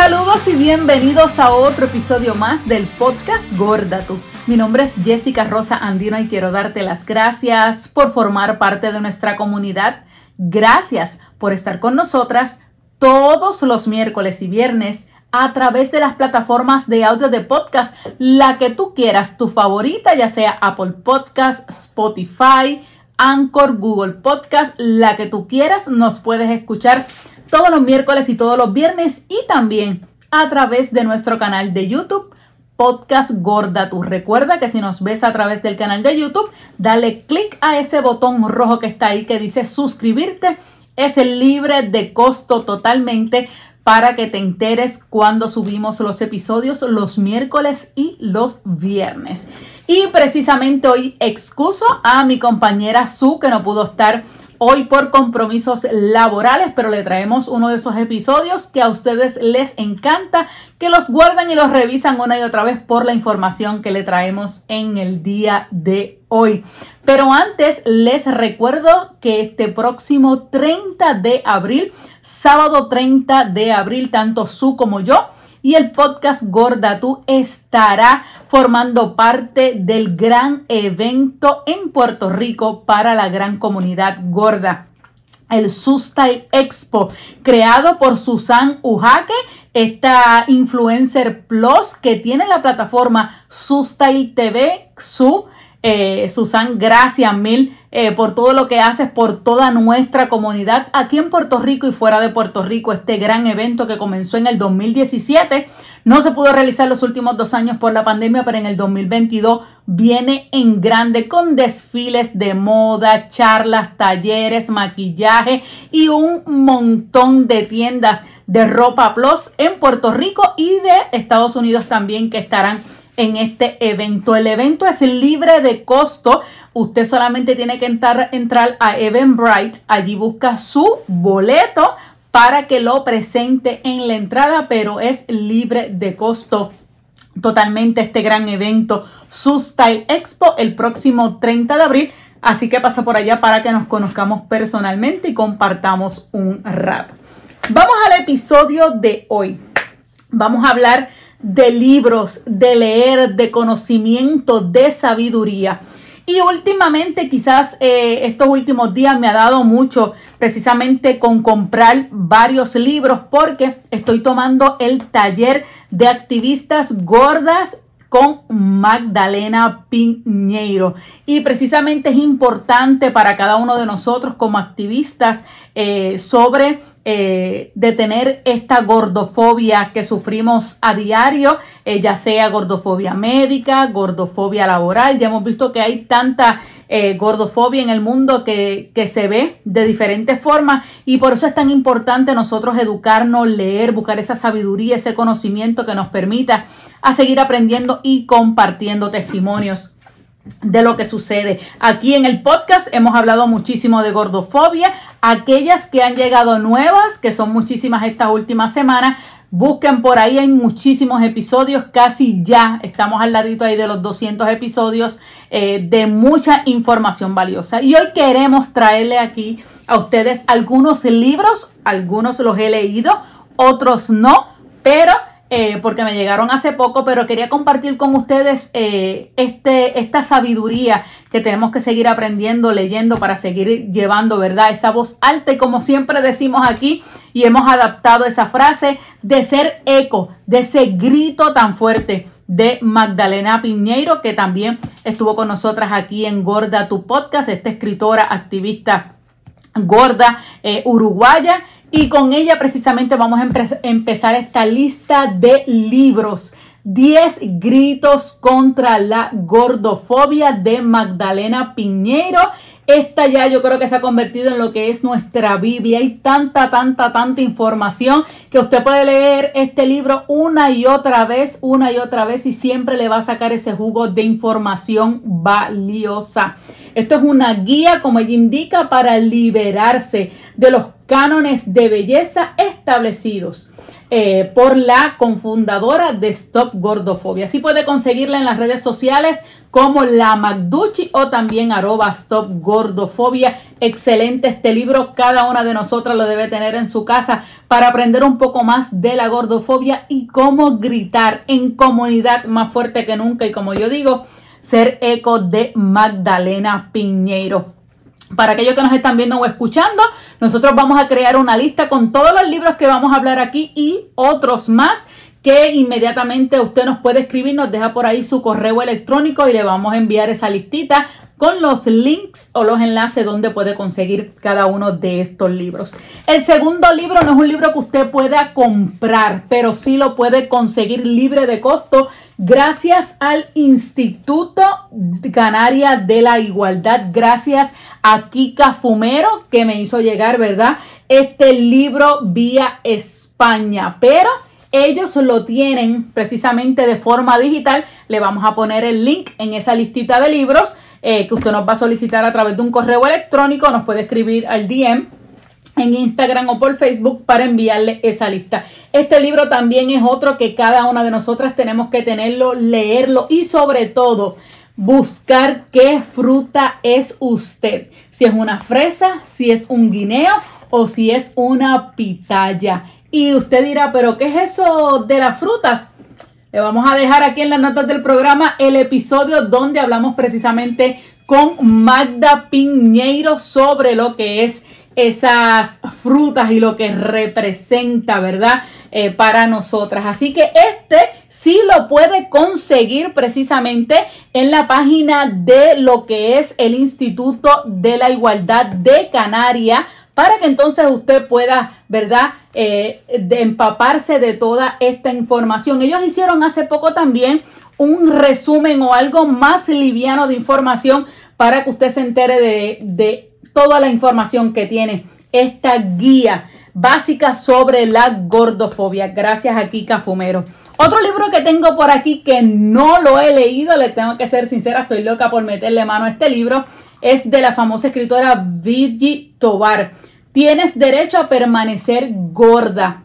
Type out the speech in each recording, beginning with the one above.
Saludos y bienvenidos a otro episodio más del podcast Gorda Tú. Mi nombre es Jessica Rosa Andino y quiero darte las gracias por formar parte de nuestra comunidad. Gracias por estar con nosotras todos los miércoles y viernes a través de las plataformas de audio de podcast, la que tú quieras, tu favorita, ya sea Apple Podcast, Spotify, Anchor, Google Podcast, la que tú quieras, nos puedes escuchar todos los miércoles y todos los viernes y también a través de nuestro canal de YouTube. Podcast Gorda Tú. Recuerda que si nos ves a través del canal de YouTube, dale clic a ese botón rojo que está ahí que dice suscribirte. Es libre de costo totalmente para que te enteres cuando subimos los episodios los miércoles y los viernes. Y precisamente hoy excuso a mi compañera Su que no pudo estar hoy por compromisos laborales, pero le traemos uno de esos episodios que a ustedes les encanta, que los guardan y los revisan una y otra vez por la información que le traemos en el día de hoy. Pero antes les recuerdo que este próximo 30 de abril sábado 30 de abril, tanto su como yo. Y el podcast Gorda Tú estará formando parte del gran evento en Puerto Rico para la gran comunidad gorda. El Sustai Expo, creado por Susan Ujake, esta influencer plus que tiene la plataforma Sustai TV, su eh, Susan, gracias mil eh, por todo lo que haces por toda nuestra comunidad aquí en Puerto Rico y fuera de Puerto Rico. Este gran evento que comenzó en el 2017 no se pudo realizar los últimos dos años por la pandemia, pero en el 2022 viene en grande con desfiles de moda, charlas, talleres, maquillaje y un montón de tiendas de ropa plus en Puerto Rico y de Estados Unidos también que estarán en este evento. El evento es libre de costo. Usted solamente tiene que entrar, entrar a Eventbrite. Allí busca su boleto para que lo presente en la entrada, pero es libre de costo totalmente este gran evento Style Expo el próximo 30 de abril. Así que pasa por allá para que nos conozcamos personalmente y compartamos un rato. Vamos al episodio de hoy. Vamos a hablar de libros, de leer, de conocimiento, de sabiduría. Y últimamente, quizás eh, estos últimos días me ha dado mucho precisamente con comprar varios libros porque estoy tomando el taller de activistas gordas con Magdalena Piñeiro. Y precisamente es importante para cada uno de nosotros como activistas eh, sobre eh, de tener esta gordofobia que sufrimos a diario, eh, ya sea gordofobia médica, gordofobia laboral. Ya hemos visto que hay tanta eh, gordofobia en el mundo que, que, se ve de diferentes formas y por eso es tan importante nosotros educarnos, leer, buscar esa sabiduría, ese conocimiento que nos permita a seguir aprendiendo y compartiendo testimonios de lo que sucede. Aquí en el podcast hemos hablado muchísimo de gordofobia. Aquellas que han llegado nuevas, que son muchísimas estas últimas semanas, busquen por ahí, hay muchísimos episodios, casi ya estamos al ladito ahí de los 200 episodios eh, de mucha información valiosa. Y hoy queremos traerle aquí a ustedes algunos libros, algunos los he leído, otros no, pero eh, porque me llegaron hace poco, pero quería compartir con ustedes eh, este, esta sabiduría que tenemos que seguir aprendiendo, leyendo para seguir llevando, ¿verdad? Esa voz alta y como siempre decimos aquí y hemos adaptado esa frase de ser eco, de ese grito tan fuerte de Magdalena Piñeiro, que también estuvo con nosotras aquí en Gorda Tu Podcast, esta escritora, activista gorda eh, uruguaya y con ella precisamente vamos a empezar esta lista de libros. 10 gritos contra la gordofobia de Magdalena Piñero. Esta ya yo creo que se ha convertido en lo que es nuestra Biblia. Hay tanta, tanta, tanta información que usted puede leer este libro una y otra vez, una y otra vez y siempre le va a sacar ese jugo de información valiosa. Esto es una guía, como ella indica, para liberarse de los cánones de belleza establecidos. eh, por la confundadora de Stop Gordofobia. Así puede conseguirla en las redes sociales como la Magduchi o también arroba Stop Gordofobia. Excelente este libro, cada una de nosotras lo debe tener en su casa para aprender un poco más de la gordofobia y cómo gritar en comunidad más fuerte que nunca y como yo digo, ser eco de Magdalena Piñeiro. Para aquellos que nos están viendo o escuchando, nosotros vamos a crear una lista con todos los libros que vamos a hablar aquí y otros más que inmediatamente usted nos puede escribir, nos deja por ahí su correo electrónico y le vamos a enviar esa listita con los links o los enlaces donde puede conseguir cada uno de estos libros. El segundo libro no es un libro que usted pueda comprar, pero sí lo puede conseguir libre de costo gracias al Instituto Canaria de la Igualdad, gracias a Kika Fumero que me hizo llegar, ¿verdad? Este libro vía España, pero ellos lo tienen precisamente de forma digital. Le vamos a poner el link en esa listita de libros eh, que usted nos va a solicitar a través de un correo electrónico. Nos puede escribir al DM en Instagram o por Facebook para enviarle esa lista. Este libro también es otro que cada una de nosotras tenemos que tenerlo, leerlo y sobre todo buscar qué fruta es usted. Si es una fresa, si es un guineo o si es una pitaya. Y usted dirá, pero ¿qué es eso de las frutas? Le vamos a dejar aquí en las notas del programa el episodio donde hablamos precisamente con Magda Piñeiro sobre lo que es esas frutas y lo que representa, ¿verdad? Eh, para nosotras. Así que este sí lo puede conseguir precisamente en la página de lo que es el Instituto de la Igualdad de Canarias para que entonces usted pueda, ¿verdad?, eh, de empaparse de toda esta información. Ellos hicieron hace poco también un resumen o algo más liviano de información para que usted se entere de, de toda la información que tiene esta guía básica sobre la gordofobia. Gracias a Kika Fumero. Otro libro que tengo por aquí que no lo he leído, le tengo que ser sincera, estoy loca por meterle mano a este libro, es de la famosa escritora Virgi Tobar. Tienes derecho a permanecer gorda.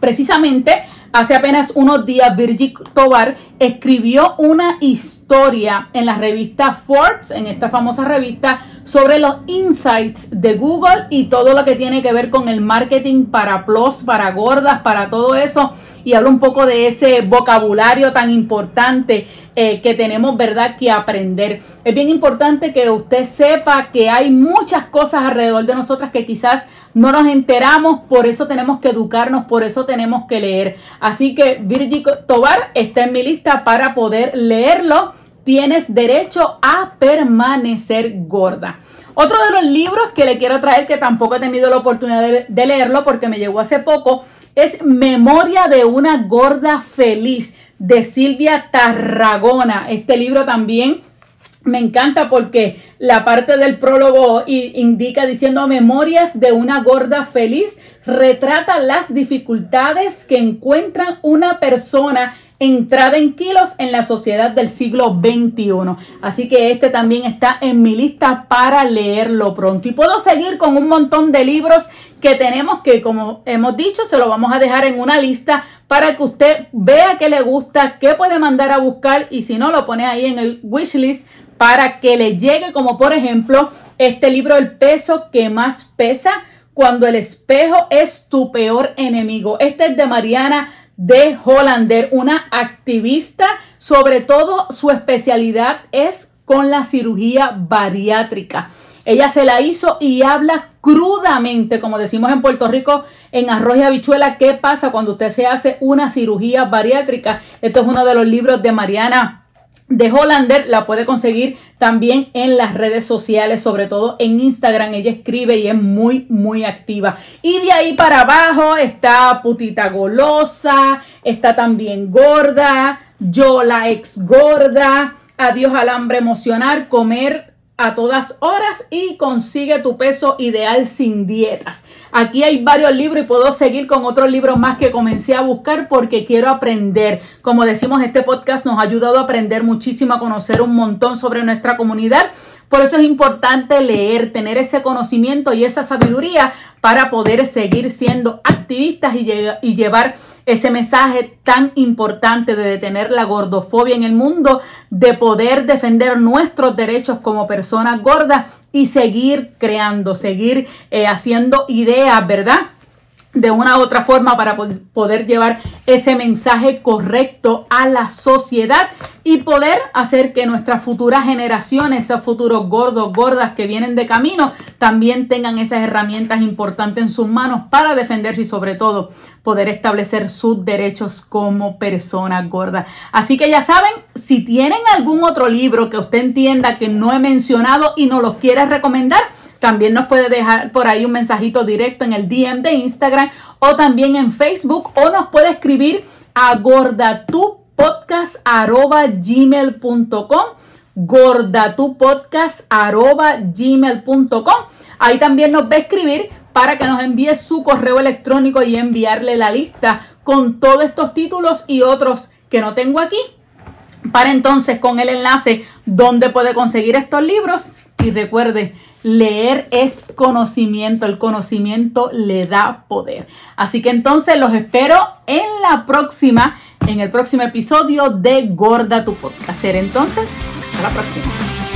Precisamente hace apenas unos días Virgil Tobar escribió una historia en la revista Forbes, en esta famosa revista, sobre los insights de Google y todo lo que tiene que ver con el marketing para plus, para gordas, para todo eso y habla un poco de ese vocabulario tan importante eh, que tenemos, ¿verdad?, que aprender. Es bien importante que usted sepa que hay muchas cosas alrededor de nosotras que quizás no nos enteramos, por eso tenemos que educarnos, por eso tenemos que leer. Así que Virgil Tobar está en mi lista para poder leerlo. Tienes derecho a permanecer gorda. Otro de los libros que le quiero traer, que tampoco he tenido la oportunidad de leerlo porque me llegó hace poco, es Memoria de una gorda feliz de Silvia Tarragona. Este libro también me encanta porque la parte del prólogo indica diciendo memorias de una gorda feliz retrata las dificultades que encuentra una persona entrada en kilos en la sociedad del siglo XXI. Así que este también está en mi lista para leerlo pronto. Y puedo seguir con un montón de libros que tenemos que, como hemos dicho, se lo vamos a dejar en una lista para que usted vea qué le gusta, qué puede mandar a buscar y si no, lo pone ahí en el wishlist para que le llegue, como por ejemplo este libro El peso que más pesa cuando el espejo es tu peor enemigo. Este es de Mariana de Hollander, una activista, sobre todo su especialidad es con la cirugía bariátrica. Ella se la hizo y habla crudamente, como decimos en Puerto Rico, en arroz y habichuela, qué pasa cuando usted se hace una cirugía bariátrica. Esto es uno de los libros de Mariana de Hollander la puede conseguir también en las redes sociales, sobre todo en Instagram. Ella escribe y es muy, muy activa. Y de ahí para abajo está Putita Golosa, está también Gorda, Yo la ex gorda, Adiós al hambre emocional, comer a todas horas y consigue tu peso ideal sin dietas. Aquí hay varios libros y puedo seguir con otros libros más que comencé a buscar porque quiero aprender. Como decimos, este podcast nos ha ayudado a aprender muchísimo, a conocer un montón sobre nuestra comunidad. Por eso es importante leer, tener ese conocimiento y esa sabiduría para poder seguir siendo activistas y, y llevar ese mensaje tan importante de detener la gordofobia en el mundo, de poder defender nuestros derechos como personas gordas y seguir creando, seguir eh, haciendo ideas, ¿verdad? De una u otra forma para poder llevar ese mensaje correcto a la sociedad y poder hacer que nuestras futuras generaciones, esos futuros gordos, gordas que vienen de camino, también tengan esas herramientas importantes en sus manos para defenderse y sobre todo poder establecer sus derechos como personas gordas. Así que ya saben, si tienen algún otro libro que usted entienda que no he mencionado y no los quiere recomendar, también nos puede dejar por ahí un mensajito directo en el DM de Instagram o también en Facebook o nos puede escribir a gordatupodcast.gmail.com gordatupodcast.gmail.com Ahí también nos va a escribir para que nos envíe su correo electrónico y enviarle la lista con todos estos títulos y otros que no tengo aquí para entonces con el enlace donde puede conseguir estos libros. Y recuerde Leer es conocimiento, el conocimiento le da poder. Así que entonces los espero en la próxima, en el próximo episodio de Gorda tu podcast. Entonces, hasta la próxima.